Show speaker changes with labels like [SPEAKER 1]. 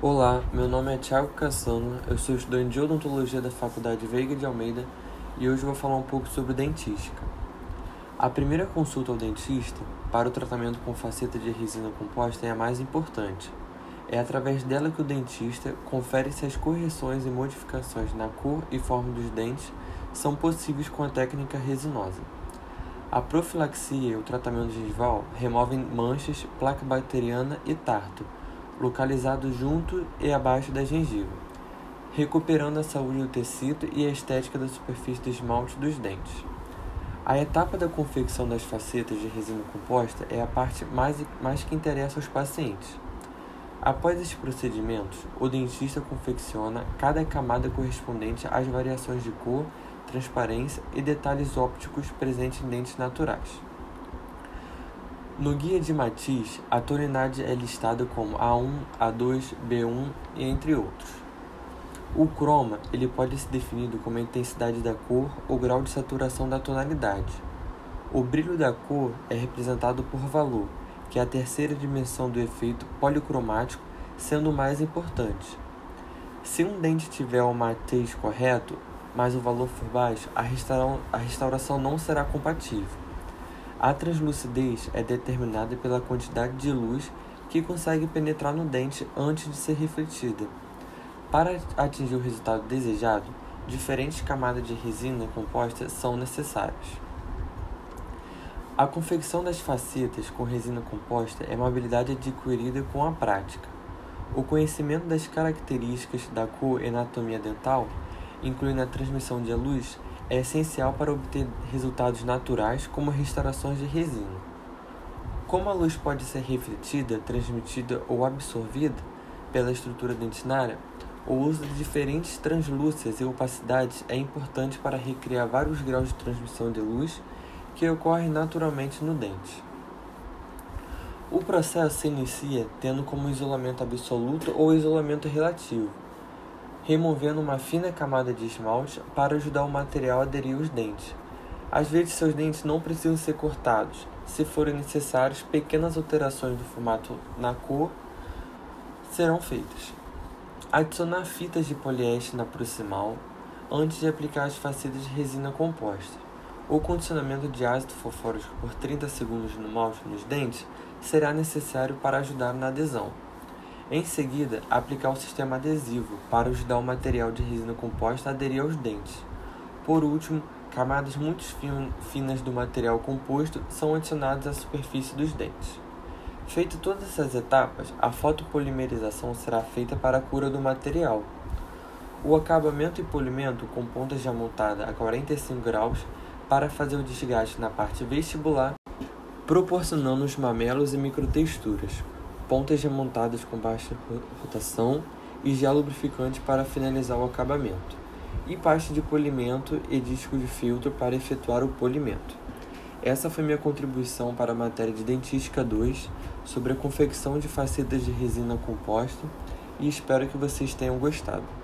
[SPEAKER 1] Olá, meu nome é Thiago Cassano, eu sou estudante de odontologia da Faculdade Veiga de Almeida e hoje vou falar um pouco sobre dentística. A primeira consulta ao dentista para o tratamento com faceta de resina composta é a mais importante. É através dela que o dentista confere se as correções e modificações na cor e forma dos dentes são possíveis com a técnica resinosa. A profilaxia e o tratamento gengival removem manchas, placa bacteriana e tarto localizado junto e abaixo da gengiva, recuperando a saúde do tecido e a estética da superfície do esmalte dos dentes. A etapa da confecção das facetas de resina composta é a parte mais, mais que interessa aos pacientes. Após esses procedimentos, o dentista confecciona cada camada correspondente às variações de cor, transparência e detalhes ópticos presentes em dentes naturais. No guia de Matisse, a tonalidade é listada como A1, A2, B1 e entre outros. O croma ele pode ser definido como a intensidade da cor ou grau de saturação da tonalidade. O brilho da cor é representado por valor, que é a terceira dimensão do efeito policromático, sendo o mais importante. Se um dente tiver o matiz correto, mas o valor for baixo, a restauração não será compatível. A translucidez é determinada pela quantidade de luz que consegue penetrar no dente antes de ser refletida. Para atingir o resultado desejado, diferentes camadas de resina composta são necessárias. A confecção das facetas com resina composta é uma habilidade adquirida com a prática. O conhecimento das características da cor e anatomia dental, incluindo a transmissão de luz, é essencial para obter resultados naturais como restaurações de resina. Como a luz pode ser refletida, transmitida ou absorvida pela estrutura dentinária, o uso de diferentes translúcias e opacidades é importante para recriar vários graus de transmissão de luz que ocorrem naturalmente no dente. O processo se inicia tendo como isolamento absoluto ou isolamento relativo, removendo uma fina camada de esmalte para ajudar o material a aderir aos dentes. Às vezes, seus dentes não precisam ser cortados. Se forem necessárias, pequenas alterações do formato na cor serão feitas. Adicionar fitas de poliéster na proximal antes de aplicar as facetas de resina composta. O condicionamento de ácido fosfórico por 30 segundos no malte nos dentes será necessário para ajudar na adesão. Em seguida, aplicar o sistema adesivo para ajudar o material de resina composta a aderir aos dentes. Por último, camadas muito finas do material composto são adicionadas à superfície dos dentes. Feito todas essas etapas, a fotopolimerização será feita para a cura do material. O acabamento e polimento com pontas de amontada a 45 graus para fazer o desgaste na parte vestibular, proporcionando os mamelos e microtexturas pontas remontadas com baixa rotação e gel lubrificante para finalizar o acabamento, e pasta de polimento e disco de filtro para efetuar o polimento. Essa foi minha contribuição para a matéria de Dentística 2 sobre a confecção de facetas de resina composta e espero que vocês tenham gostado.